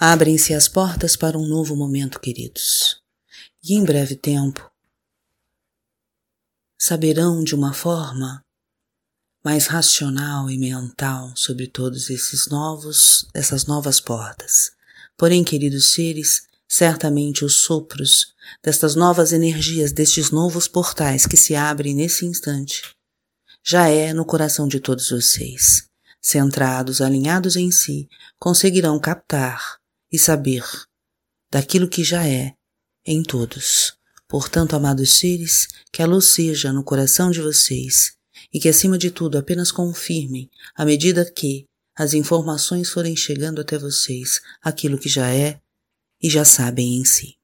Abrem-se as portas para um novo momento, queridos. E em breve tempo saberão de uma forma mais racional e mental sobre todos esses novos, essas novas portas. Porém, queridos seres, certamente os sopros destas novas energias, destes novos portais que se abrem nesse instante, já é no coração de todos vocês. Centrados, alinhados em si, conseguirão captar e saber daquilo que já é em todos. Portanto, amados seres, que a luz seja no coração de vocês e que, acima de tudo, apenas confirmem, à medida que as informações forem chegando até vocês, aquilo que já é e já sabem em si.